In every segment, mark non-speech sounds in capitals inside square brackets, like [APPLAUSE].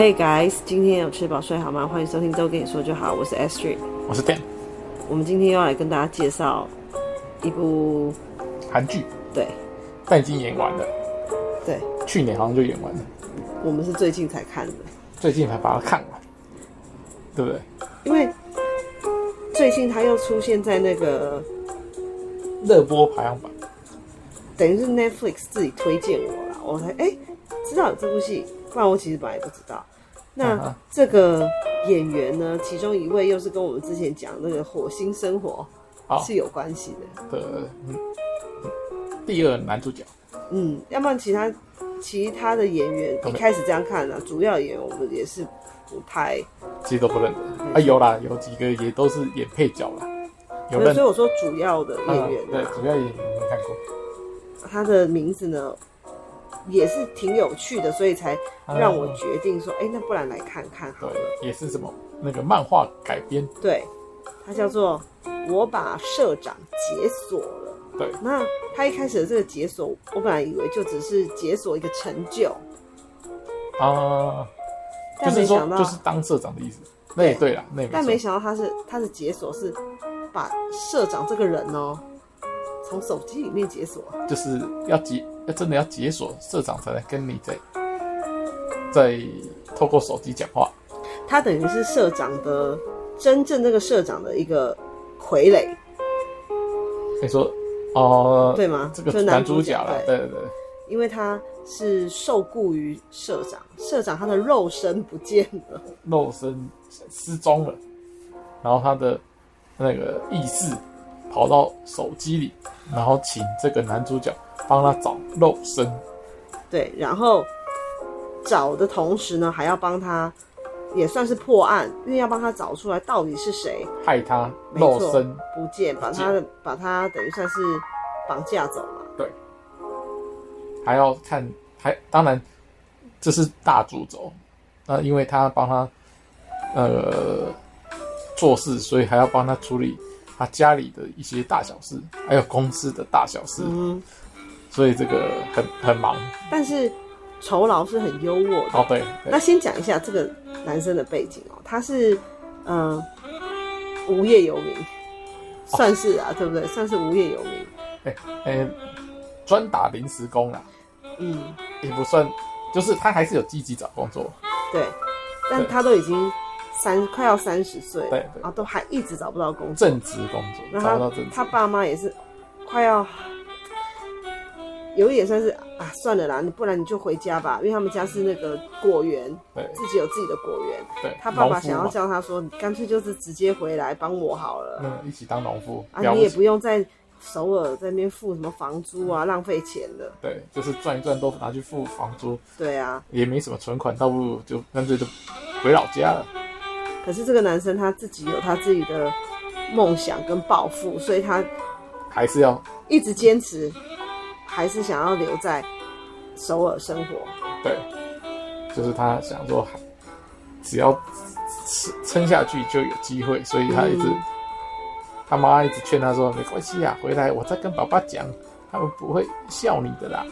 Hey guys，今天有吃饱睡好吗？欢迎收听都跟你说就好，我是 Astrid，我是 Dan。我们今天要来跟大家介绍一部韩剧，对，但已经演完了，对，去年好像就演完了。我们是最近才看的，最近才把它看完，对不对？因为最近它又出现在那个热播排行榜，等于是 Netflix 自己推荐我了，我才哎知道有这部戏，不然我其实本来也不知道。那这个演员呢，其中一位又是跟我们之前讲那个《火星生活》是有关系的。的、嗯，第二男主角。嗯，要不然其他其他的演员一开始这样看呢、啊，主要演员我们也是不太，其实都不认得。啊，有啦，有几个也都是演配角啦。有认，所以我说主要的演员、啊啊，对，主要演员没看过。他的名字呢？也是挺有趣的，所以才让我决定说，哎、那不然来看看好了。也是什么那个漫画改编？对，它叫做《我把社长解锁了》。对，那他一开始的这个解锁，我本来以为就只是解锁一个成就啊，但没想到就是，就是当社长的意思。那也对啦，那但没想到他是他的解锁是把社长这个人哦。从手机里面解锁，就是要解，要真的要解锁社长才能跟你在在透过手机讲话。他等于是社长的真正那个社长的一个傀儡。你说哦、呃，对吗？这个男主角了，对对对，因为他是受雇于社长，社长他的肉身不见了，肉身失踪了，然后他的那个意识。跑到手机里，然后请这个男主角帮他找肉身。对，然后找的同时呢，还要帮他，也算是破案，因为要帮他找出来到底是谁害他肉身不见，把他把他等于算是绑架走嘛。对，还要看，还当然这是大主轴，那因为他帮他呃做事，所以还要帮他处理。他家里的一些大小事，还有公司的大小事，嗯，所以这个很很忙，但是酬劳是很优渥的。哦对，对，那先讲一下这个男生的背景哦，他是嗯、呃、无业游民，算是啊，哦、对不对？算是无业游民。哎、欸、哎，专、欸、打临时工啦，嗯，也不算，就是他还是有积极找工作。对，但他都已经。三快要三十岁，对，对，啊，都还一直找不到工作，正职工作，那他他爸妈也是快要，有一点算是啊，算了啦，你不然你就回家吧，因为他们家是那个果园，对，自己有自己的果园，对，他爸爸想要叫他说，你干脆就是直接回来帮我好了，嗯，一起当农夫啊，你也不用再首尔在那边付什么房租啊，浪费钱的，对，就是赚一赚都拿去付房租，对啊，也没什么存款，倒不如就干脆就回老家了。可是这个男生他自己有他自己的梦想跟抱负，所以他还是要一直坚持，还是想要留在首尔生活。对，就是他想说，只要撑下去就有机会，所以他一直、嗯、他妈一直劝他说：“没关系啊，回来我再跟爸爸讲，他们不会笑你的啦。”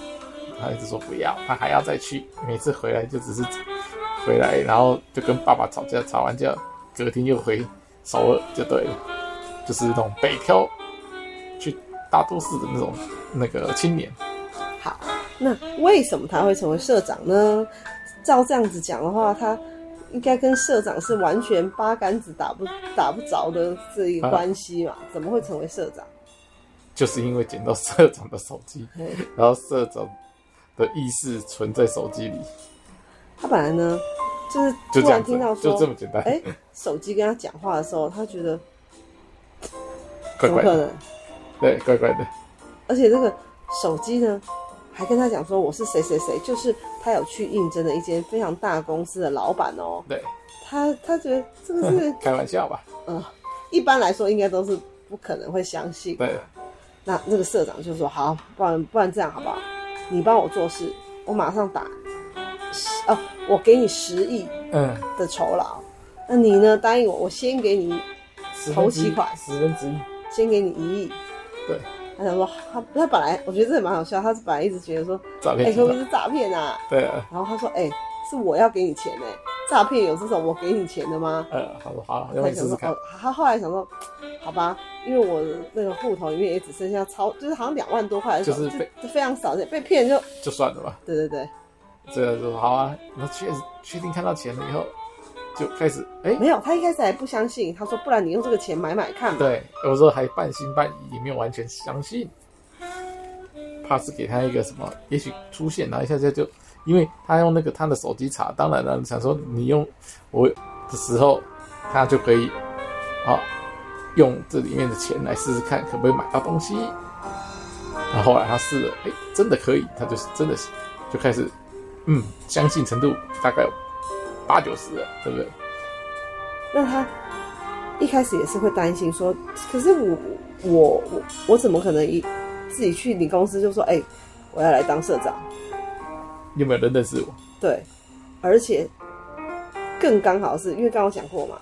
他一直说不要，他还要再去，每次回来就只是。回来，然后就跟爸爸吵架，吵完架，隔天又回首尔，就对了，就是那种北漂去大都市的那种那个青年。好，那为什么他会成为社长呢？照这样子讲的话，他应该跟社长是完全八竿子打不打不着的这一个关系嘛？怎么会成为社长？就是因为捡到社长的手机，然后社长的意识存在手机里。他本来呢，就是突然听到说，就这么简单。哎，手机跟他讲话的时候，他觉得怪怪的，怎么可能？对，怪怪的。而且这个手机呢，还跟他讲说我是谁谁谁，就是他有去应征的一间非常大公司的老板哦。对，他他觉得这个是开玩笑吧？嗯，一般来说应该都是不可能会相信。对，那那个社长就说：“好，不然不然这样好不好？你帮我做事，我马上打。”哦，我给你十亿嗯的酬劳，嗯，那你呢？答应我，我先给你头期款十分之一，先给你一亿。对，他想说他他本来我觉得这也蛮好笑，他是本来一直觉得说诈骗，哎，会不会是诈骗啊？对啊。然后他说，哎，是我要给你钱哎，诈骗有这种我给你钱的吗？嗯，好说好，要不你试试看。他后来想说，好吧，因为我那个户头里面也只剩下超，就是好像两万多块，就是非常少，被骗就就算了吧。对对对，这个说好啊，那确实确定看到钱了以后，就开始哎，欸、没有，他一开始还不相信，他说不然你用这个钱买买看吧。对，有时候还半信半疑，也没有完全相信，怕是给他一个什么，也许出现，然后一下下就。因为他用那个他的手机查，当然了，想说你用我的时候，他就可以啊用这里面的钱来试试看，可不可以买到东西。然后后来他试了，哎，真的可以，他就是真的是就开始嗯，相信程度大概有八九十了，对不对？那他一开始也是会担心说，可是我我我我怎么可能一自己去你公司就说，哎，我要来当社长？有没有人认识我？对，而且更刚好是因为刚刚讲过嘛，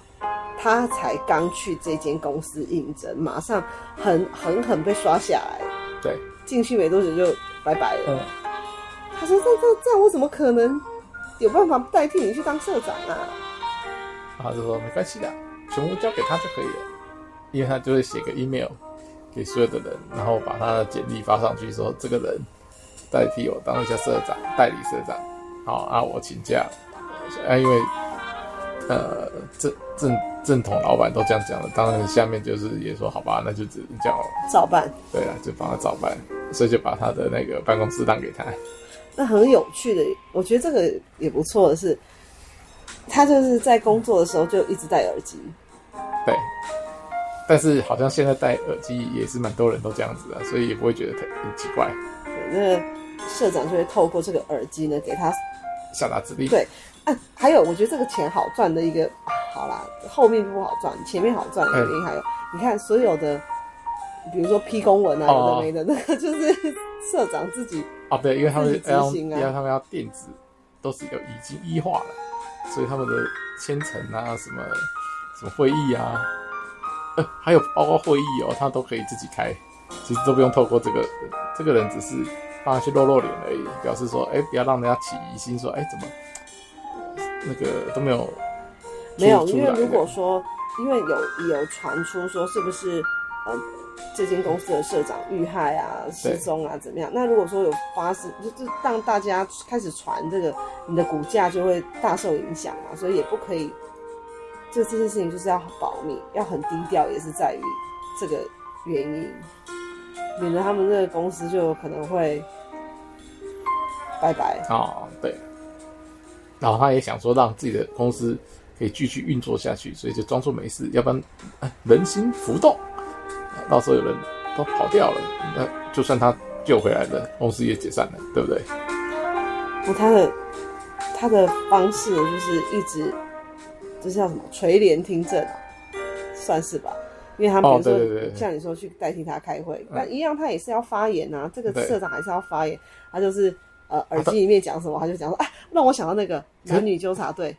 他才刚去这间公司应征，马上很狠狠被刷下来。对，进去没多久就拜拜了。嗯，他说：“这这这样，我怎么可能有办法代替你去当社长啊？”他就说：“没关系的，全部交给他就可以了，因为他就会写个 email 给所有的人，然后把他的简历发上去，说这个人。”代替我当一下社长、代理社长，好啊，我请假啊，因为呃，正正正统老板都这样讲了，当然下面就是也说好吧，那就只能叫照办。对啊，就帮他照办，所以就把他的那个办公室让给他。那很有趣的，我觉得这个也不错的是，他就是在工作的时候就一直戴耳机。对，但是好像现在戴耳机也是蛮多人都这样子的，所以也不会觉得很奇怪。那社长就会透过这个耳机呢，给他下达指令。对，啊，还有我觉得这个钱好赚的一个，好啦，后面不好赚，前面好赚的原因还有，嗯、你看所有的，比如说批公文啊，有的没的，那个就是社长自己啊，对，因为他们要，啊、因为他们要电子，都是有已经一化了，所以他们的签呈啊，什么什么会议啊，呃，还有包括会议哦，他都可以自己开。其实都不用透过这个，这个人只是帮他去露露脸而已，表示说，哎，不要让人家起疑心，说，哎，怎么那个都没有？没有，因为如果说，因为有有传出说，是不是呃，这间公司的社长遇害啊、失踪啊，怎么样？那如果说有发生，就是让大家开始传这个，你的股价就会大受影响嘛，所以也不可以，就这件事情就是要保密，要很低调，也是在于这个原因。免得他们这个公司就可能会拜拜哦，对。然后他也想说，让自己的公司可以继续运作下去，所以就装作没事，要不然人心浮动，到时候有人都跑掉了，那就算他救回来了，公司也解散了，对不对？不，他的他的方式就是一直就是叫什么垂帘听政，算是吧。因为他们比如说、像你说去代替他开会，那、嗯、一样他也是要发言啊。这个社长还是要发言，他就是呃耳机里面讲什么，他就讲说啊，让我想到那个男女纠察队，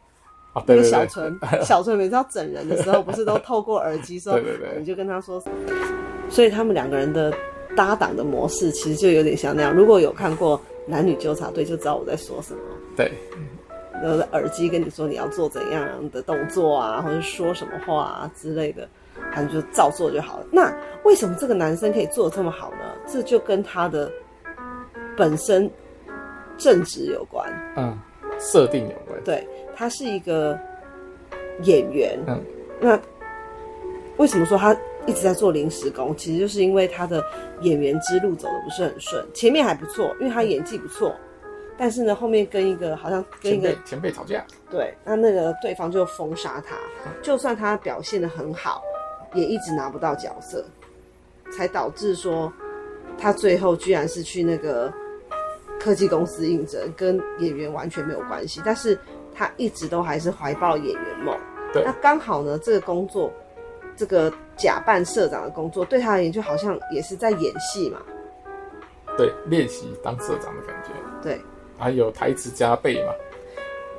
啊、对，对，对，小纯小纯每次要整人的时候，不是都透过耳机说，[LAUGHS] 对对对，你就跟他说，所以他们两个人的搭档的模式其实就有点像那样。如果有看过男女纠察队，就知道我在说什么。对，耳机跟你说你要做怎样的动作啊，或者说什么话啊之类的。反正就照做就好了。那为什么这个男生可以做的这么好呢？这就跟他的本身正直有关。嗯，设定有关。对，他是一个演员。嗯，那为什么说他一直在做临时工？其实就是因为他的演员之路走的不是很顺。前面还不错，因为他演技不错。但是呢，后面跟一个好像跟一个前辈吵架。对，那那个对方就封杀他。就算他表现的很好。也一直拿不到角色，才导致说他最后居然是去那个科技公司应征，跟演员完全没有关系。但是他一直都还是怀抱演员梦。对，那刚好呢，这个工作，这个假扮社长的工作，对他而言就好像也是在演戏嘛。对，练习当社长的感觉。对，还有台词加倍嘛。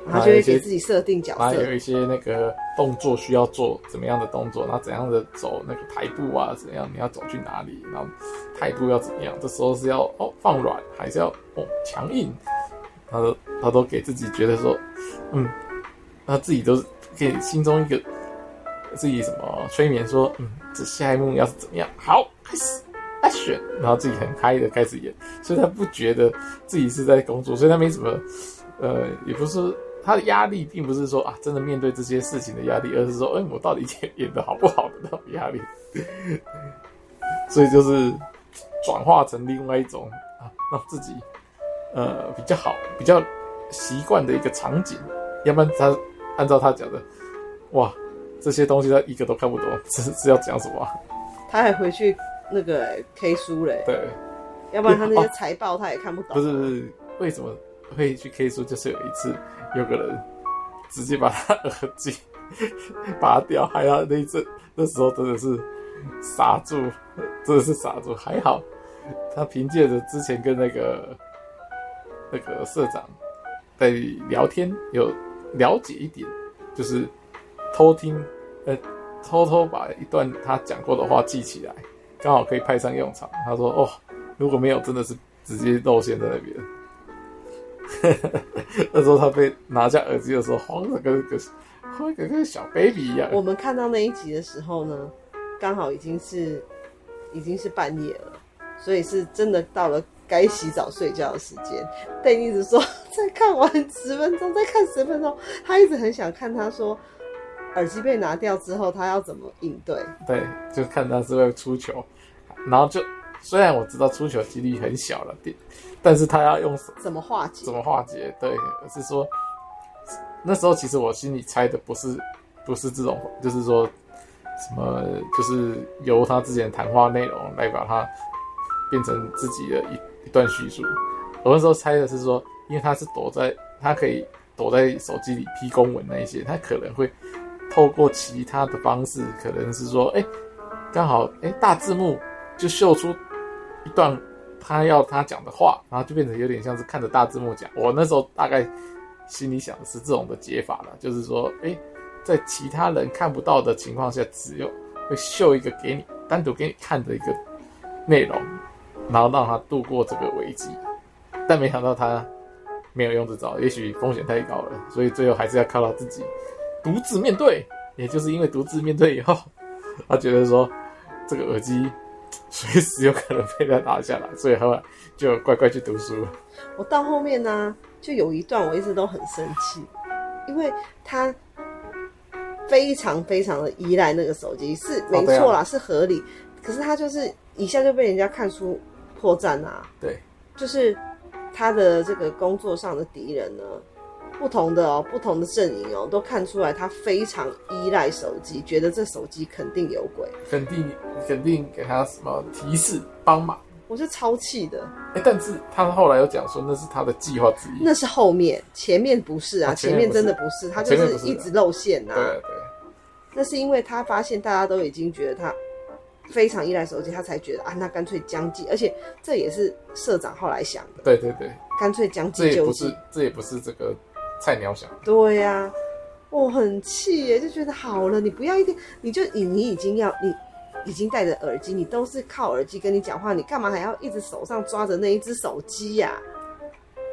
他就会给自己设定角色，然后有一些那个动作需要做怎么样的动作，然后怎样的走那个台步啊，怎样你要走去哪里，然后态度要怎么样，这时候是要哦放软还是要哦强硬，他都他都给自己觉得说，嗯他自己都是给心中一个自己什么催眠说，嗯，这下一幕要是怎么样？好，开始 action，然后自己很嗨的开始演，所以他不觉得自己是在工作，所以他没什么，呃，也不是他的压力，并不是说啊，真的面对这些事情的压力，而是说，哎，我到底演演的好不好的那种压力，所以就是转化成另外一种啊，让自己呃比较好，比较。习惯的一个场景，要不然他按照他讲的，哇，这些东西他一个都看不懂，这是是要讲什么？[LAUGHS] 他还回去那个 K 书嘞，对，要不然他那些财报他也看不懂。不是不是，为什么会去 K 书？就是有一次有个人直接把他耳机拔掉，还要那一阵那时候真的是傻住，真的是傻住。还好他凭借着之前跟那个那个社长。在聊天有了解一点，就是偷听，呃，偷偷把一段他讲过的话记起来，刚好可以派上用场。他说：“哦，如果没有，真的是直接露馅在那边。” [LAUGHS] 那时候他被拿下耳机的时候，慌的跟个慌的跟小 baby 一样。我们看到那一集的时候呢，刚好已经是已经是半夜了，所以是真的到了。该洗澡睡觉的时间，但一直说再看完十分钟，再看十分钟。他一直很想看，他说耳机被拿掉之后，他要怎么应对？对，就看他是会出球，然后就虽然我知道出糗几率很小了，但是他要用怎么化解？怎么化解？对，而是说那时候其实我心里猜的不是不是这种，就是说什么，就是由他之前谈话内容来把它变成自己的一。一段叙述，我那时候猜的是说，因为他是躲在，他可以躲在手机里批公文那一些，他可能会透过其他的方式，可能是说，哎、欸，刚好，哎、欸，大字幕就秀出一段他要他讲的话，然后就变成有点像是看着大字幕讲。我那时候大概心里想的是这种的解法了，就是说，哎、在其他人看不到的情况下，只有会秀一个给你单独给你看的一个内容。然后让他度过这个危机，但没想到他没有用这招，也许风险太高了，所以最后还是要靠他自己独自面对。也就是因为独自面对以后，他觉得说这个耳机 [LAUGHS] 随时有可能被他拿下来，[LAUGHS] 所以后来就乖乖去读书。我到后面呢，就有一段我一直都很生气，因为他非常非常的依赖那个手机，是没错啦，是合理，可是他就是一下就被人家看出。破绽啊，对，就是他的这个工作上的敌人呢，不同的哦，不同的阵营哦，都看出来他非常依赖手机，觉得这手机肯定有鬼，肯定肯定给他什么提示帮忙，我是超气的。哎、欸，但是他后来有讲说那是他的计划之一，那是后面，前面不是啊，前面，前面真的不是，他就是一直露馅呐、啊。对对，那是因为他发现大家都已经觉得他。非常依赖手机，他才觉得啊，那干脆将计，而且这也是社长后来想的。对对对，干脆将计就计。这也不是，这也不是这个菜鸟想。对呀、啊，我很气耶，就觉得好了，你不要一天，你就你你已经要你已经戴着耳机，你都是靠耳机跟你讲话，你干嘛还要一直手上抓着那一只手机呀、啊？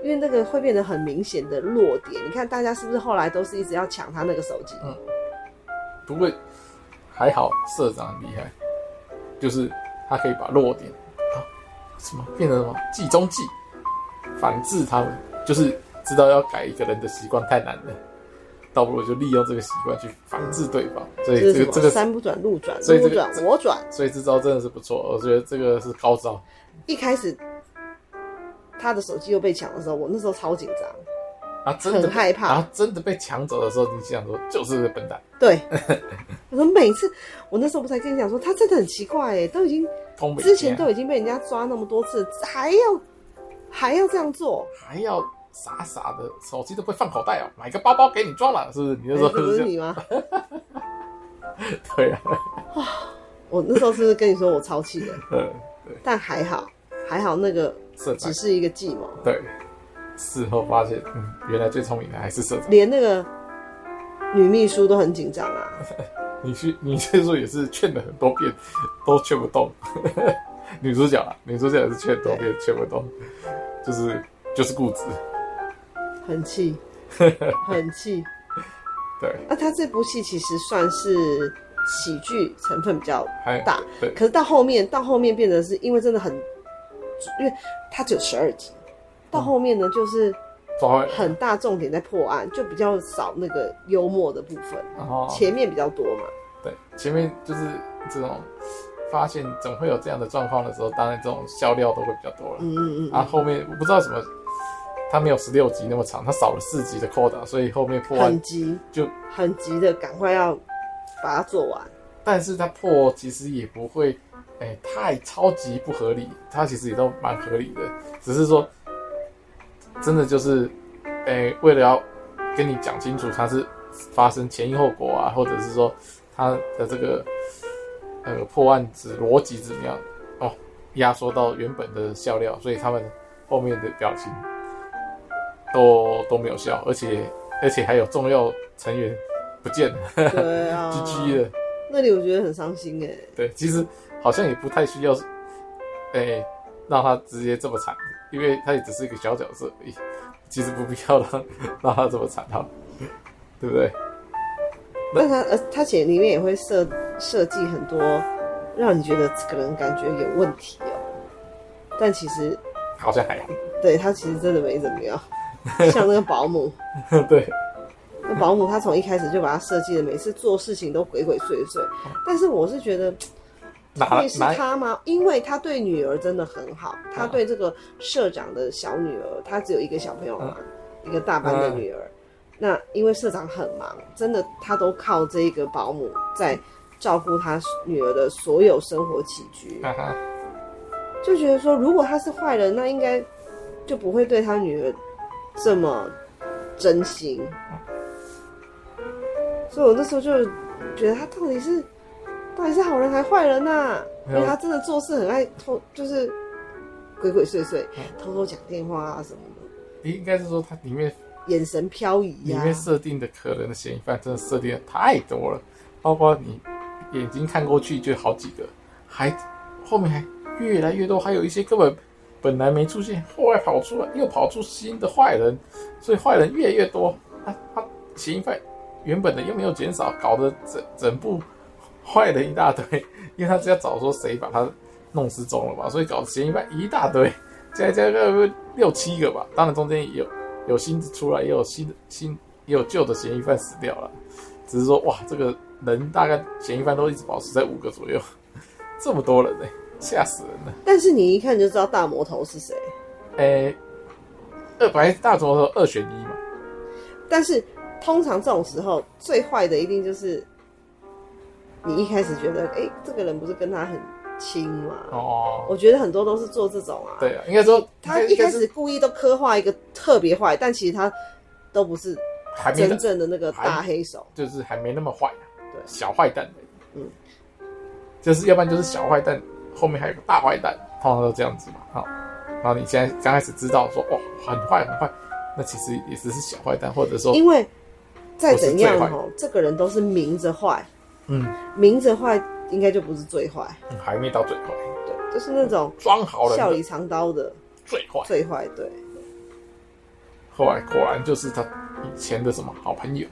因为那个会变得很明显的弱点。你看大家是不是后来都是一直要抢他那个手机？嗯，不过还好，社长很厉害。就是他可以把弱点啊什么变成什么计中计，反制他们，就是知道要改一个人的习惯太难了，倒不如就利用这个习惯去防治对方。所以这个这个山不转路转，所以这个转我转，所以这招真的是不错，我觉得这个是高招。一开始他的手机又被抢的时候，我那时候超紧张。啊，真的很害怕。然后真的被抢走的时候，你想说就是个笨蛋。对，[LAUGHS] 我说每次我那时候不才跟你讲说，他真的很奇怪哎，都已经之前都已经被人家抓那么多次，还要还要这样做，还要傻傻的手机都不会放口袋哦，买个包包给你装了，是不是？你就说不是你吗？[LAUGHS] 对啊。我那时候是不是跟你说我超气的？[LAUGHS] 但还好还好，那个只是一个计谋。对。事后发现，嗯，原来最聪明的还是社长。连那个女秘书都很紧张啊。[LAUGHS] 女婿，女秘书也是劝了很多遍，都劝不动。女主角啊，女主角也是劝多遍，劝不动，就是就是固执，很气，[LAUGHS] 很气。对，那他这部戏其实算是喜剧成分比较大，对。可是到后面，到后面变得是因为真的很，因为他只有十二集，到后面呢就是很大重点在破案，就比较少那个幽默的部分，哦，前面比较多嘛。对，前面就是这种发现总会有这样的状况的时候，当然这种笑料都会比较多了。嗯嗯嗯。然后后面我不知道什么。他没有十六集那么长，它少了四集的 quota，所以后面破案很急，就很急的赶快要把它做完。但是它破其实也不会，哎、欸，太超级不合理，它其实也都蛮合理的，只是说真的就是，哎、欸，为了要跟你讲清楚它是发生前因后果啊，或者是说它的这个呃破案子逻辑怎么样哦，压缩到原本的笑料，所以他们后面的表情。都都没有笑，而且而且还有重要成员不见了，对啊，[LAUGHS] GG 了。那里我觉得很伤心哎。对，其实好像也不太需要，哎、欸，让他直接这么惨，因为他也只是一个小角色而已，其实不必要让 [LAUGHS] 让他这么惨哈，对不对？但他呃，他写里面也会设设计很多，让你觉得这个人感觉有问题哦，但其实好像还好，对他其实真的没怎么样。[LAUGHS] 像那个保姆，[LAUGHS] 对，那保姆她从一开始就把他设计的每次做事情都鬼鬼祟祟，但是我是觉得，会是他吗？因为他对女儿真的很好，他对这个社长的小女儿，他只有一个小朋友嘛，一个大班的女儿。那因为社长很忙，真的他都靠这一个保姆在照顾他女儿的所有生活起居，就觉得说，如果他是坏人，那应该就不会对他女儿。这么真心，所以我那时候就觉得他到底是到底是好人还坏人呐、啊？因为他真的做事很爱偷，就是鬼鬼祟祟，偷偷讲电话啊什么的。应该是说他里面眼神飘移啊，里面设定的可能的嫌疑犯真的设定的太多了，包括你眼睛看过去就好几个，还后面还越来越多，还有一些根本。本来没出现，后来跑出来，又跑出新的坏人，所以坏人越来越多。他他嫌疑犯原本的又没有减少，搞得整整部坏人一大堆。因为他只要找说谁把他弄失踪了嘛，所以搞得嫌疑犯一大堆，加加个六七个吧。当然中间有有新的出来，也有新的新也有旧的嫌疑犯死掉了。只是说哇，这个人大概嫌疑犯都一直保持在五个左右，这么多人呢、吓死人了！但是你一看就知道大魔头是谁。哎、欸，二白大魔头二选一嘛。但是通常这种时候最坏的一定就是你一开始觉得，哎、欸，这个人不是跟他很亲吗？哦，我觉得很多都是做这种啊。对啊，应该说他一开始故意都刻画一个特别坏，但其实他都不是真正的那个大黑手，就是还没那么坏、啊，对，小坏蛋。嗯，就是要不然就是小坏蛋。后面还有个大坏蛋，通常都这样子嘛。好，然后你现在刚开始知道说，哦，很坏很坏，那其实也只是小坏蛋，或者说，因为再怎样哦，这个人都是明着坏，嗯，明着坏应该就不是最坏，嗯，还没到最坏，对，就是那种装好了，笑里藏刀的最坏，最坏，对。后来果然就是他以前的什么好朋友，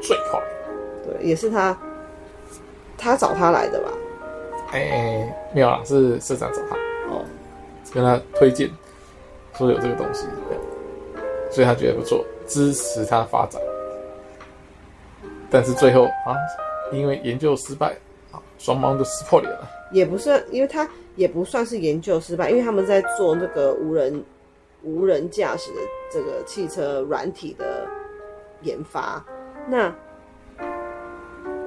最坏，对，也是他，他找他来的吧。哎、欸，没有啦，是社长找他哦，跟他推荐说有这个东西，所以他觉得不错，支持他发展。但是最后啊，因为研究失败啊，双方都撕破脸了。也不算，因为他也不算是研究失败，因为他们在做那个无人无人驾驶的这个汽车软体的研发，那。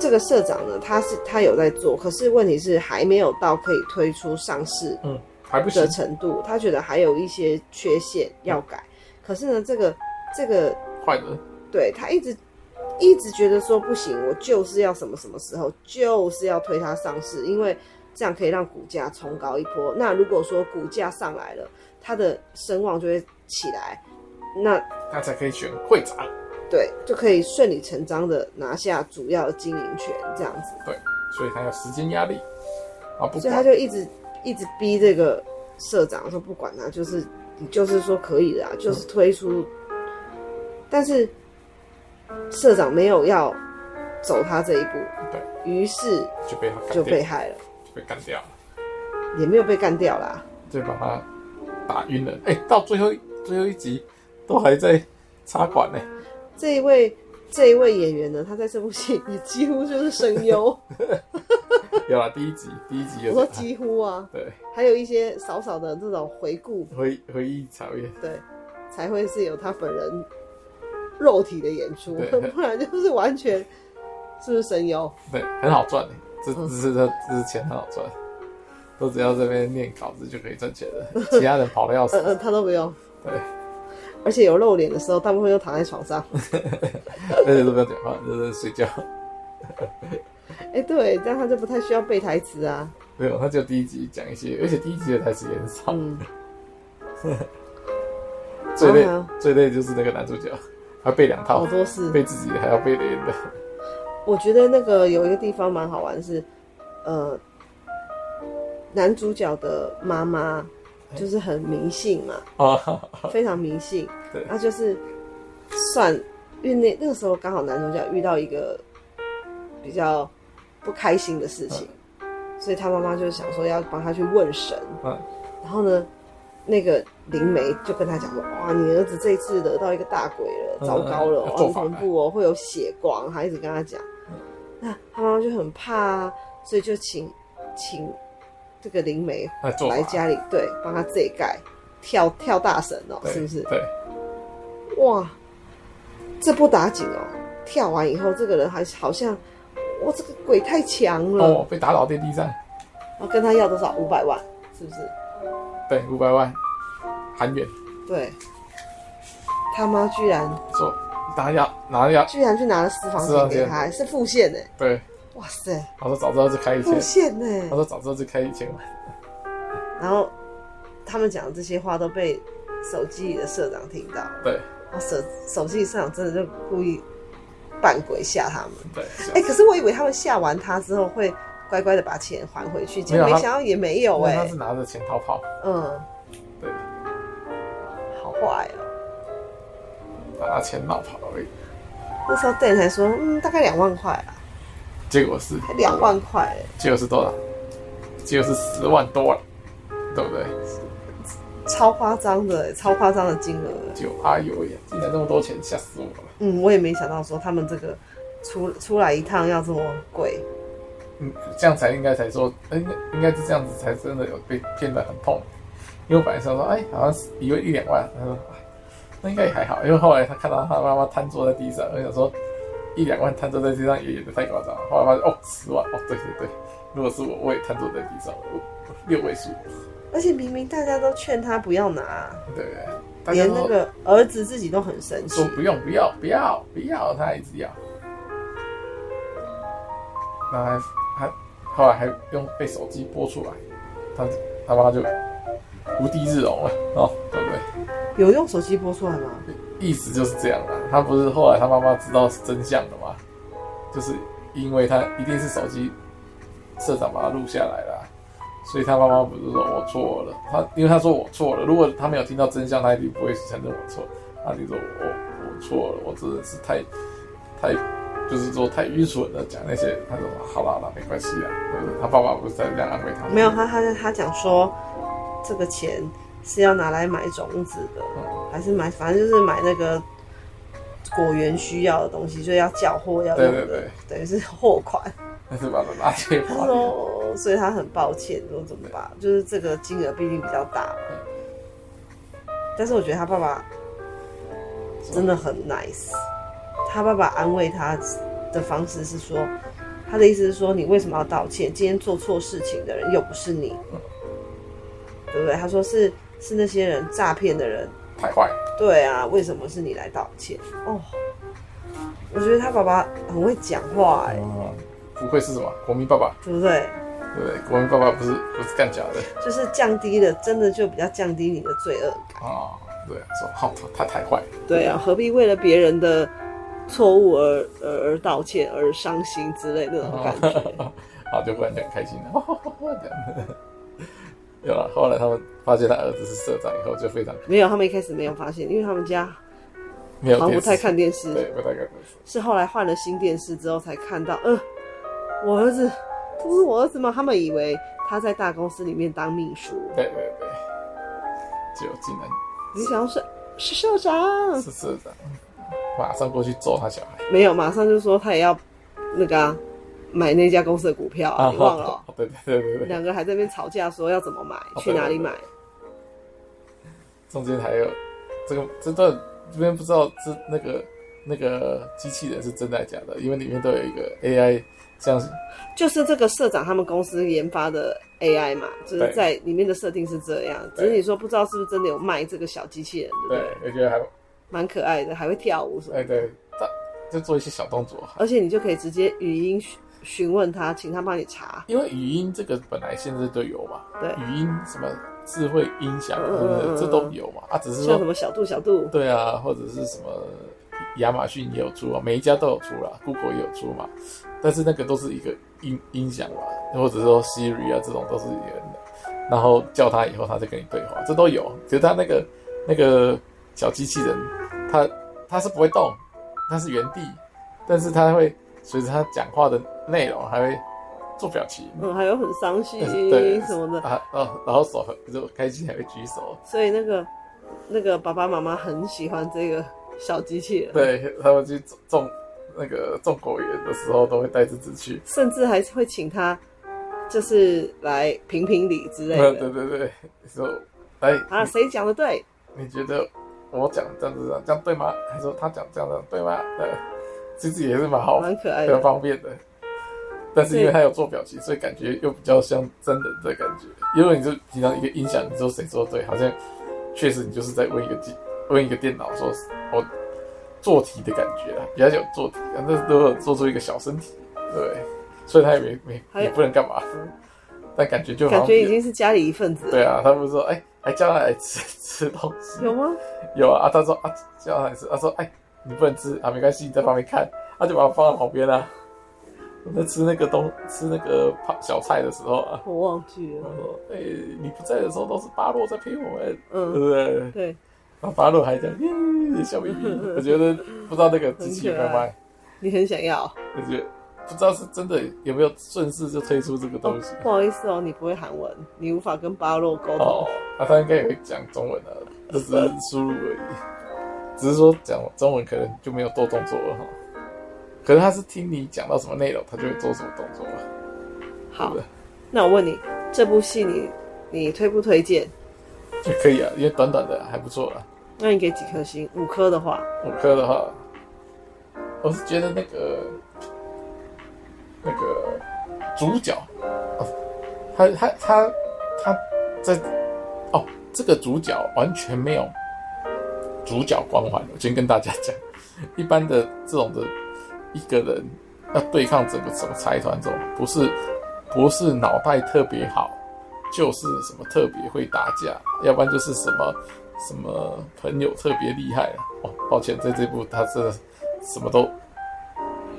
这个社长呢，他是他有在做，可是问题是还没有到可以推出上市，嗯，还不的程度。他觉得还有一些缺陷要改。可是呢，这个这个坏的，对他一直一直觉得说不行，我就是要什么什么时候，就是要推它上市，因为这样可以让股价冲高一波。那如果说股价上来了，他的声望就会起来，那他才可以选会长。对，就可以顺理成章的拿下主要的经营权，这样子。对，所以他有时间压力啊，不，所以他就一直一直逼这个社长说，不管他，就是你就是说可以的啊，就是推出。嗯、但是社长没有要走他这一步，对，于是就被他就被害了，就被干掉了，也没有被干掉啦，就把他打晕了。哎、欸，到最后最后一集都还在插管呢。这一位这一位演员呢，他在这部戏也几乎就是声优。[LAUGHS] 有啊，第一集第一集有。我说几乎啊，[LAUGHS] 对，还有一些少少的这种回顾回回忆场面，对，才会是有他本人肉体的演出，[LAUGHS] 不然就是完全是不是声优？对，很好赚的，这这是这这是钱很好赚，都只要这边念稿子就可以赚钱了，其他人跑的要死，他都不用，对，而且有露脸的时候，大部分都躺在床上，[LAUGHS] 而且都不要讲话，就是睡觉。哎、欸，对，这样他就不太需要背台词啊。没有，他就第一集讲一些，而且第一集的台词也很少。嗯、[LAUGHS] 最累、啊、最累就是那个男主角，他背两套，好多事，背自己还要背别人的。我觉得那个有一个地方蛮好玩是，呃，男主角的妈妈就是很迷信嘛，啊，[LAUGHS] 非常迷信。[LAUGHS] 对，那就是算，因为那那个时候刚好男主角遇到一个比较。不开心的事情，嗯、所以他妈妈就想说要帮他去问神。嗯，然后呢，那个灵媒就跟他讲说：“哇，你儿子这一次得到一个大鬼了，嗯、糟糕了，很、嗯、恐怖哦，会有血光。”他一直跟他讲。嗯、那他妈妈就很怕啊，所以就请请这个灵媒来家里，对，帮他自己盖跳跳大神哦，是不是？对。哇，这不打紧哦，跳完以后，这个人还好像。哇，这个鬼太强了！哦，被打倒在地上。我跟他要多少？五百万，是不是？对，五百万韩元。对。他妈居然说拿要拿要，居然去拿了私房钱给他，是付现呢。对。哇塞！他说早知道就开一千。付现呢？他说早知道就开一千万。然后他们讲的这些话都被手机里的社长听到。对。手手机里社长真的就故意。扮鬼吓他们，对，哎、欸，可是我以为他们吓完他之后会乖乖的把钱还回去，结果没想到也没有哎、欸，他是拿着钱逃跑，嗯，对，好坏哦、喔，拿钱逃跑而已。那时候店员说，嗯，大概两万块啊，结果是两万块、欸，结果是多少？结果是十万多了，对不对？超夸张的，超夸张的金额，就哎呦呀，竟然这么多钱，吓死我了。嗯，我也没想到说他们这个出出来一趟要这么贵。嗯，这样才应该才说，应该应该是这样子才真的有被骗得很痛。因为我本来想说，哎，好像是以为一两万，他说，那应该也还好。因为后来他看到他妈妈瘫坐在地上，我想说一两万瘫坐在地上也演的太夸张了。后来发现哦，十万哦，对对对，如果是我，我也瘫坐在地上，六位数。而且明明大家都劝他不要拿，对，连那个儿子自己都很生气，说不用不要不要不要，他一直要，那还还后来还用被手机播出来，他他妈就无地自容了哦，对不对？有用手机播出来吗？意思就是这样啊，他不是后来他妈妈知道是真相的吗？就是因为他一定是手机社长把他录下来了。所以他妈妈不是说我错了，他因为他说我错了，如果他没有听到真相，他一定不会承认我错。他就说我我错了，我真的是太太就是说太愚蠢了，讲那些。他说好了好了，没关系啊。他爸爸不是在这样安慰他。没有，他他他讲说这个钱是要拿来买种子的，嗯、还是买反正就是买那个果园需要的东西，就要缴货要用的，对对对，等于是货款。还是把它拿去花。他说，所以他很抱歉，说怎么办？就是这个金额毕竟比较大。但是我觉得他爸爸真的很 nice。他爸爸安慰他的方式是说，他的意思是说，你为什么要道歉？今天做错事情的人又不是你，对不对？他说是是那些人诈骗的人太坏。对啊，为什么是你来道歉？哦，我觉得他爸爸很会讲话哎。不愧是什么国民爸爸，对不对？对？国民爸爸不是不是干假的，就是降低了，真的就比较降低你的罪恶感啊。对啊，说好他太坏。对啊，何必为了别人的错误而而而道歉而伤心之类的那种感觉？[LAUGHS] 好，就忽然间开心了。[LAUGHS] 有了，后来他们发现他儿子是社长以后，就非常没有，他们一开始没有发现，因为他们家没有好像不太看电视，对，不太看电视。是后来换了新电视之后才看到，呃，我儿子不是我儿子吗？他们以为他在大公司里面当秘书，对对对，就竟然，你想要是是社长，是社长，马上过去揍他小孩，没有，马上就说他也要那个、啊、买那家公司的股票啊，啊你忘了、喔？对对对对，两个还在那边吵架，说要怎么买，啊、去哪里买，中间还有这个这段。这边不知道是那个那个机器人是真的假的，因为里面都有一个 AI，像是就是这个社长他们公司研发的 AI 嘛，就是在里面的设定是这样，只是你说不知道是不是真的有卖这个小机器人，对不对？对，我觉得还蛮可爱的，还会跳舞什么的。对对，就做一些小动作，而且你就可以直接语音询问他，请他帮你查，因为语音这个本来现在都有嘛，对，语音什么。智慧音响，嗯，这都有嘛？啊，只是说像什么小度、小度，对啊，或者是什么亚马逊也有出啊，每一家都有出啦，Google 也有出嘛。但是那个都是一个音音响嘛，或者说 Siri 啊，这种都是一个，然后叫他以后，他再跟你对话，这都有。其实他那个那个小机器人，他他是不会动，他是原地，但是他会随着他讲话的内容，还会。做表情，嗯，还有很伤心，[LAUGHS] 什么的啊，然后手就开心，还会举手，所以那个那个爸爸妈妈很喜欢这个小机器人，对，他们去种那个种果园的时候，都会带这只去，甚至还会请他就是来评评理之类的，对对对，说哎啊，谁讲的对？你觉得我讲这样子这样对吗？还说他讲这样的对吗？对，其实也是蛮好，蛮可爱的，蛮方便的。但是因为他有做表情，所以感觉又比较像真人的感觉。因为你就平常一个音响，你说谁说对，好像确实你就是在问一个机，问一个电脑说，我做题的感觉啊，比较有做题，但是都有做出一个小身体，对，所以他也没没也不能干嘛，但感觉就感觉已经是家里一份子。对啊，他不是说哎，还叫他来吃吃东西？有吗？有啊，他说啊叫他来吃，他说哎你不能吃啊，没关系，你在旁边看，他就把他放在旁边了。我在吃那个东吃那个泡小菜的时候啊，我忘记了。说：“哎、欸，你不在的时候都是巴洛在陪我们，嗯，对不对？对。然后巴洛还在，耶，笑眯眯。我觉得不知道那个机器有没有卖，你很想要。我觉得不知道是真的有没有顺势就推出这个东西。哦。不好意思哦，你不会韩文，你无法跟巴洛沟通。哦，那、啊、他应该也会讲中文的，就只是输入而已。只是说讲中文可能就没有多动作了哈。可是他是听你讲到什么内容，他就会做什么动作。好，那我问你，这部戏你你推不推荐？就可以啊，因为短短的还不错啊。那你给几颗星？五颗的话，五颗的话，我是觉得那个那个主角，哦、他他他他在哦，这个主角完全没有主角光环。我先跟大家讲，一般的这种的。一个人要对抗整个什么财团，这种不是不是脑袋特别好，就是什么特别会打架，要不然就是什么什么朋友特别厉害哦，抱歉，在这部他是什么都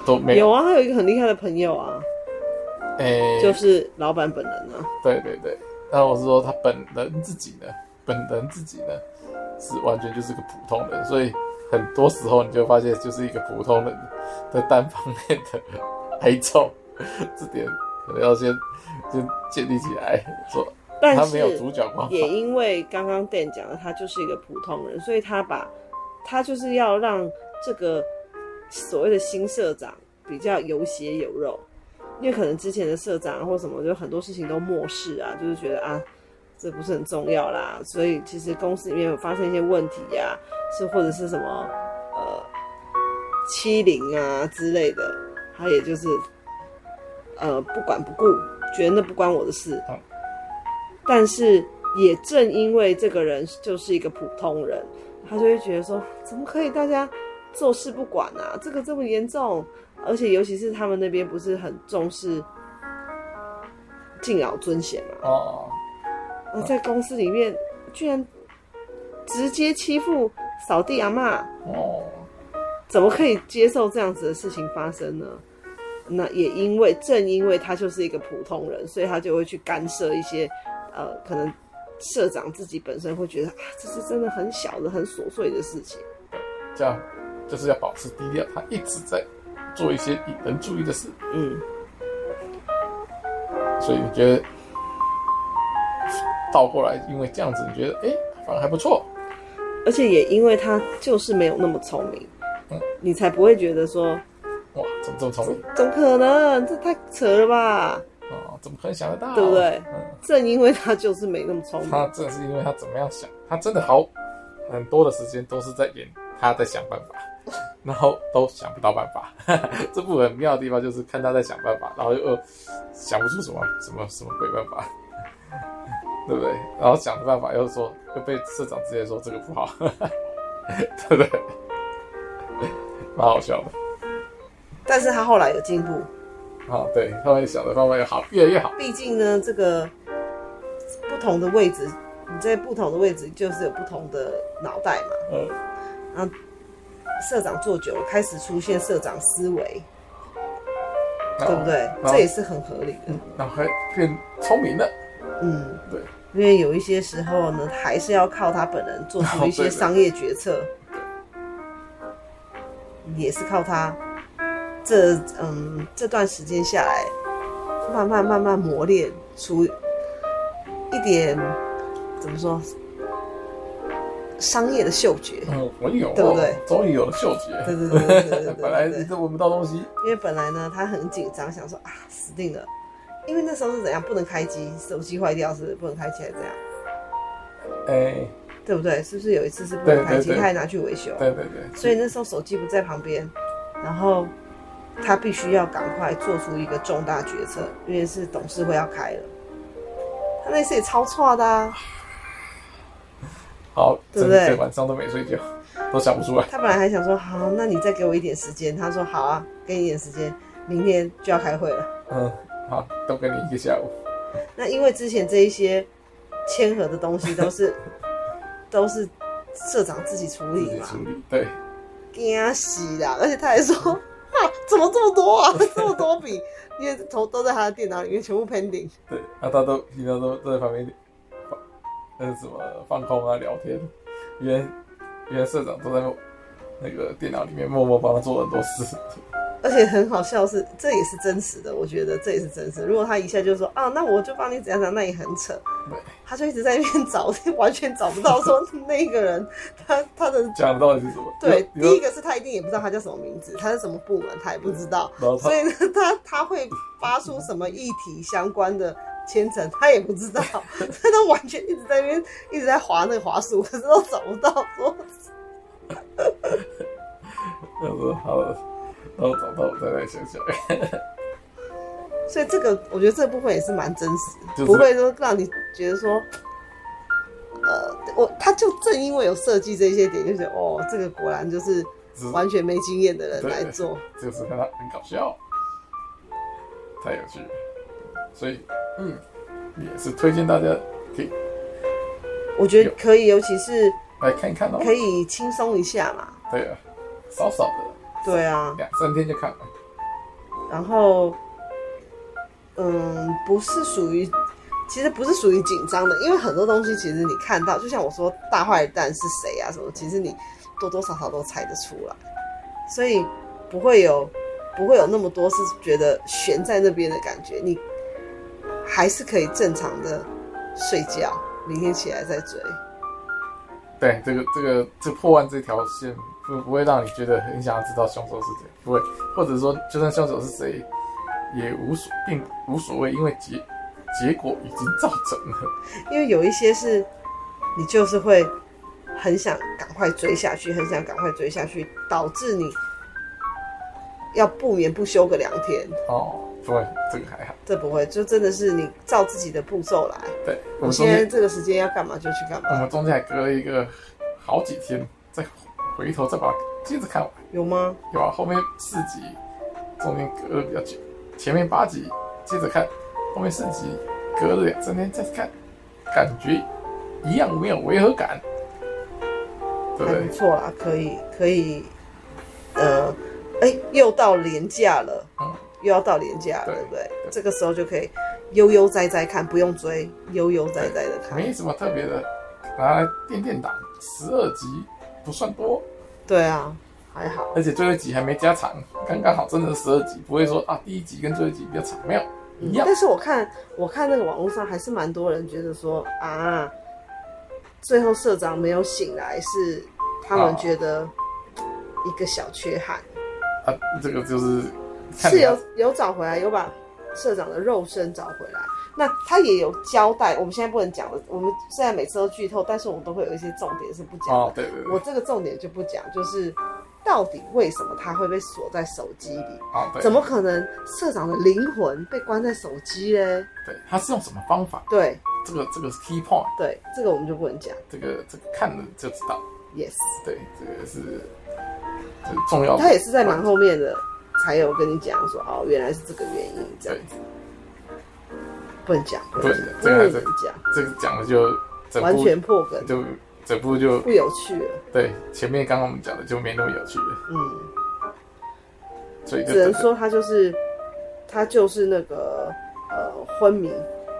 都没有。有啊，他有一个很厉害的朋友啊，哎、欸，就是老板本人啊。对对对，那我是说他本人自己呢，本人自己呢是完全就是个普通人，所以。很多时候你就发现就是一个普通人的单方面的哀愁，这点可能要先先建立起来说，他没有主角光。也因为刚刚 Dan 讲的，他就是一个普通人，所以他把他就是要让这个所谓的新社长比较有血有肉，因为可能之前的社长或什么就很多事情都漠视啊，就是觉得啊。这不是很重要啦，所以其实公司里面有发生一些问题呀、啊，是或者是什么呃欺凌啊之类的，他也就是呃不管不顾，觉得那不关我的事。但是也正因为这个人就是一个普通人，他就会觉得说，怎么可以大家坐视不管啊？这个这么严重，而且尤其是他们那边不是很重视敬老尊贤嘛？哦。在公司里面，居然直接欺负扫地阿嬷哦，怎么可以接受这样子的事情发生呢？那也因为正因为他就是一个普通人，所以他就会去干涉一些呃，可能社长自己本身会觉得啊，这是真的很小的、很琐碎的事情。这样就是要保持低调，他一直在做一些引人注意的事。嗯，所以你觉得倒过来，因为这样子，你觉得哎、欸，反而还不错。而且也因为他就是没有那么聪明，嗯，你才不会觉得说，哇，怎么这么聪明？怎么可能？这太扯了吧？哦，怎么可能想得到？对不对？嗯，正因为他就是没那么聪明，他正是因为他怎么样想，他真的好很多的时间都是在演他在想办法，[LAUGHS] 然后都想不到办法。[LAUGHS] 这部很妙的地方就是看他在想办法，然后又想不出什么什么什么鬼办法。对不对？然后想的办法又说，又被社长直接说这个不好，[LAUGHS] 对不对？蛮好笑的。但是他后来有进步。啊，对，后来想的方法又好，越来越好。毕竟呢，这个不同的位置，你在不同的位置就是有不同的脑袋嘛。嗯。然后社长做久了，开始出现社长思维，对不对？这也是很合理的。然后还变聪明了。嗯，对，因为有一些时候呢，还是要靠他本人做出一些商业决策，也是靠他这嗯这段时间下来，慢慢慢慢磨练出一点怎么说商业的嗅觉。嗯，我有，对不对？终于有了嗅觉。对对对对对对，[LAUGHS] 本来你都闻不到东西。因为本来呢，他很紧张，想说啊，死定了。因为那时候是怎样，不能开机，手机坏掉是不能开机，还是怎样？哎、欸，对不对？是不是有一次是不能开机，他还拿去维修？对对对。所以那时候手机不在旁边，然后他必须要赶快做出一个重大决策，因为是董事会要开了。他那次也超错的啊！好，对不对？晚上都没睡觉，都想不出来。他本来还想说好，那你再给我一点时间。他说好啊，给你一点时间，明天就要开会了。嗯。好，都给你一个下午。[LAUGHS] 那因为之前这一些签合的东西都是 [LAUGHS] 都是社长自己处理嘛，处理对，惊死啦！而且他还说，哈，[LAUGHS] 怎么这么多啊？这么多笔，因为头都在他的电脑里面全部 pending。对，那、啊、他都平常都都在旁边放，那是什么放空啊、聊天。原来原来社长都在那个电脑里面默默帮他做很多事。而且很好笑是，这也是真实的。我觉得这也是真实。如果他一下就说啊，那我就帮你怎样怎样，那也很扯。对，他就一直在那边找，[LAUGHS] 完全找不到说那一个人，他他的讲不到底是什么？对，第一个是他一定也不知道他叫什么名字，他是什么部门，他也不知道。所以呢，[LAUGHS] 他他会发出什么议题相关的签呈，他也不知道。[LAUGHS] 他都完全一直在那边一直在滑那个滑鼠，可是都找不到说。他说好了。然后找到我再来想想，[LAUGHS] 所以这个我觉得这部分也是蛮真实，就是、不会说让你觉得说，呃，我他就正因为有设计这些点，就觉得哦，这个果然就是完全没经验的人来做，[LAUGHS] 就是看他很搞笑，太有趣了，所以嗯，也是推荐大家可以，我觉得可以，尤其是来看一看哦，可以轻松一下嘛，对啊，少少的。对啊，两三天就看了。然后，嗯，不是属于，其实不是属于紧张的，因为很多东西其实你看到，就像我说大坏蛋是谁啊什么，其实你多多少少都猜得出来，所以不会有不会有那么多是觉得悬在那边的感觉，你还是可以正常的睡觉，明天起来再追。对，这个这个这破案这条线。不不会让你觉得很想要知道凶手是谁，不会，或者说就算凶手是谁，也无所并无所谓，因为结结果已经造成了。因为有一些是，你就是会很想赶快追下去，很想赶快追下去，导致你要不眠不休个两天。哦，不会，这个还好。这不会，就真的是你照自己的步骤来。对，我们现在这个时间要干嘛就去干嘛。我们中间还隔了一个好几天在。回头再把它接着看完，有吗？有啊，后面四集中间隔了比较久，前面八集接着看，后面四集隔了两三天再看，感觉一样没有违和感，对不对？还不错啊，可以可以，呃，哎、欸，又到连假了，嗯，又要到年假了，对，对不对，对？这个时候就可以悠悠哉哉看，不用追，悠悠哉哉的看，没什么特别的，拿来垫垫档，十二集。不算多，对啊，还好。而且最后一集还没加长，刚刚好，真的十二集，不会说啊第一集跟最后一集比较长，没有一样。但是我看我看那个网络上还是蛮多人觉得说啊，最后社长没有醒来是他们觉得一个小缺憾。啊，这个就是是有有找回来，有把社长的肉身找回来。那他也有交代，我们现在不能讲了。我们现在每次都剧透，但是我们都会有一些重点是不讲的。哦，对对对。我这个重点就不讲，就是到底为什么他会被锁在手机里？哦，对。怎么可能社长的灵魂被关在手机嘞？对，他是用什么方法？对，这个这个是 key point。对，这个我们就不能讲。这个这个看了就知道。Yes。对，这个是很重要的。他也是在蛮后面的才有跟你讲说，哦，原来是这个原因，这样子。不能讲，对，这个讲，这个讲了就完全破梗，就整部就不有趣了。对，前面刚刚我们讲的就没那么有趣了。嗯，所以只能说他就是他就是那个呃昏迷，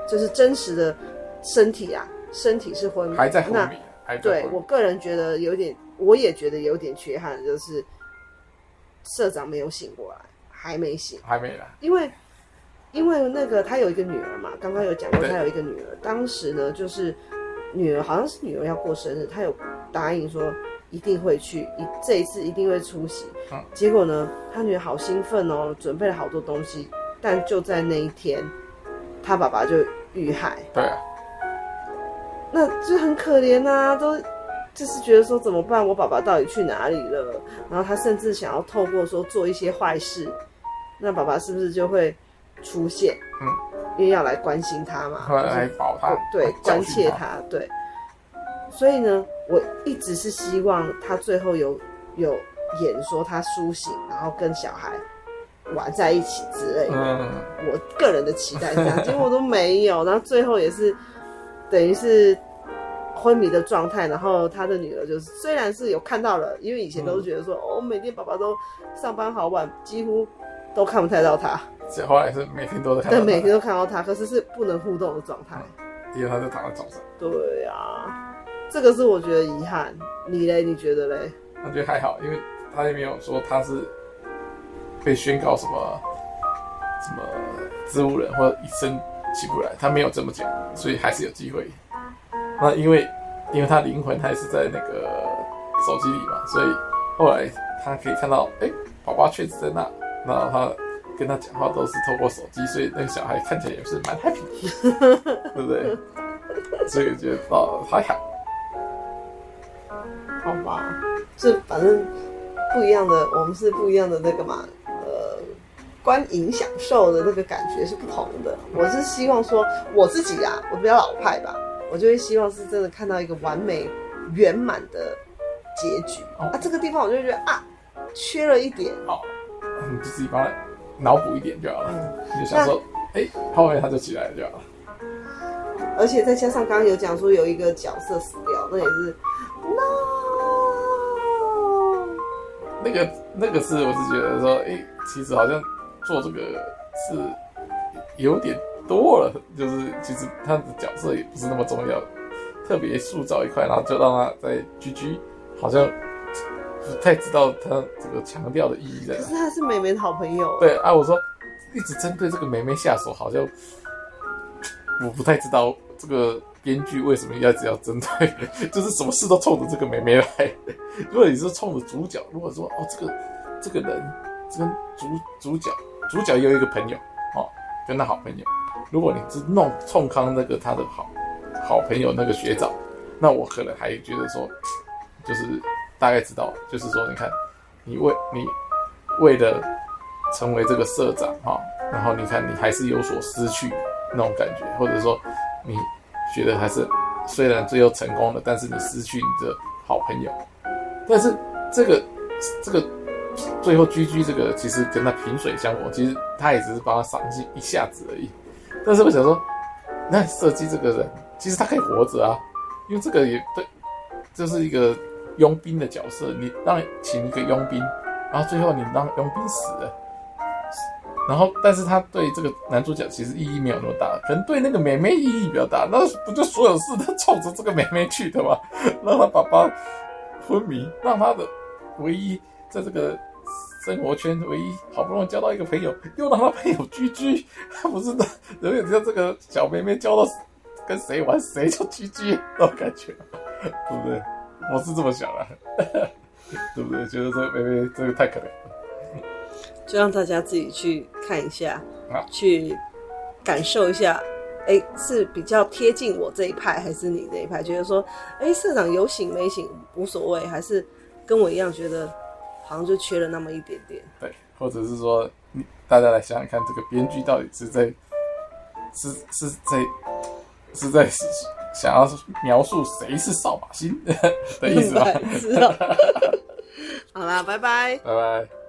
就是真实的身体啊，身体是昏迷，还在昏迷。对，我个人觉得有点，我也觉得有点缺憾，就是社长没有醒过来，还没醒，还没来，因为。因为那个他有一个女儿嘛，刚刚有讲过他有一个女儿。当时呢，就是女儿好像是女儿要过生日，他有答应说一定会去，一这一次一定会出席。嗯、结果呢，他女儿好兴奋哦，准备了好多东西，但就在那一天，他爸爸就遇害。对啊，那就很可怜呐、啊，都就是觉得说怎么办？我爸爸到底去哪里了？然后他甚至想要透过说做一些坏事，那爸爸是不是就会？出现，嗯，因为要来关心他嘛，来保他，对，关切他，对。所以呢，我一直是希望他最后有有演说他苏醒，然后跟小孩玩在一起之类的。嗯，我个人的期待这样，结果都没有。然后最后也是等于是昏迷的状态，然后他的女儿就是虽然是有看到了，因为以前都是觉得说，哦，每天爸爸都上班好晚，几乎都看不太到他。后来是每天都在看到，对，每天都看到他，可是是不能互动的状态，因为他就躺在床上。对呀、啊，这个是我觉得遗憾。你嘞？你觉得嘞？我觉得还好，因为他也没有说他是被宣告什么什么植物人或者一生起不来，他没有这么讲，所以还是有机会。那因为因为他灵魂还是在那个手机里嘛，所以后来他可以看到，哎、欸，宝宝确实在那，然后他。跟他讲话都是透过手机，所以那个小孩看起来也是蛮 happy 的，[LAUGHS] 对不对？所以觉得哦还好，好吧，这反正不一样的，我们是不一样的那个嘛，呃，观影享受的那个感觉是不同的。我是希望说我自己啊，我比较老派吧，我就会希望是真的看到一个完美圆满的结局。哦、啊，这个地方我就觉得啊，缺了一点。哦，你自己帮。脑补一点就好了，嗯、你就想说，哎那，后面他就起来了就好了。而且再加上刚刚有讲说有一个角色死掉，那也是，no。那个那个是我是觉得说，哎，其实好像做这个是有点多了，就是其实他的角色也不是那么重要，特别塑造一块，然后就让他在 GG，好像。不太知道他这个强调的意义在哪。可是他是妹妹的好朋友。对啊，我说一直针对这个妹妹下手，好像我不太知道这个编剧为什么要只要针对，就是什么事都冲着这个妹妹来。如果你是冲着主角，如果说哦这个这个人这个主主角主角也有一个朋友哦，跟他好朋友，如果你是弄冲康那个他的好好朋友那个学长，那我可能还觉得说就是。大概知道，就是说，你看，你为你为了成为这个社长哈，然后你看你还是有所失去那种感觉，或者说你觉得还是虽然最后成功了，但是你失去你的好朋友，但是这个这个最后居居这个其实跟他萍水相逢，其实他也只是帮他赏析一下子而已。但是我想说，那设计这个人其实他可以活着啊，因为这个也对，就是一个。佣兵的角色，你让请一个佣兵，然后最后你让佣兵死了，然后但是他对这个男主角其实意义没有那么大，可能对那个妹妹意义比较大。那不就所有事都冲着这个妹妹去的吗？让他爸爸昏迷，让他的唯一在这个生活圈唯一好不容易交到一个朋友，又让他朋友 GG，他不是的，永远只要这个小妹妹交到跟谁玩谁就 GG 那种感觉，对不对？我是这么想的，[LAUGHS] 对不对？觉得这个妹妹这个太可怜了，就让大家自己去看一下，啊、去感受一下。哎，是比较贴近我这一派，还是你这一派？觉得说，哎，社长有醒没醒无所谓，还是跟我一样觉得好像就缺了那么一点点？对，或者是说，大家来想想看，这个编剧到底是在是是在是在想要描述谁是扫把星的意思吧？知道。[LAUGHS] 好啦，拜拜，拜拜。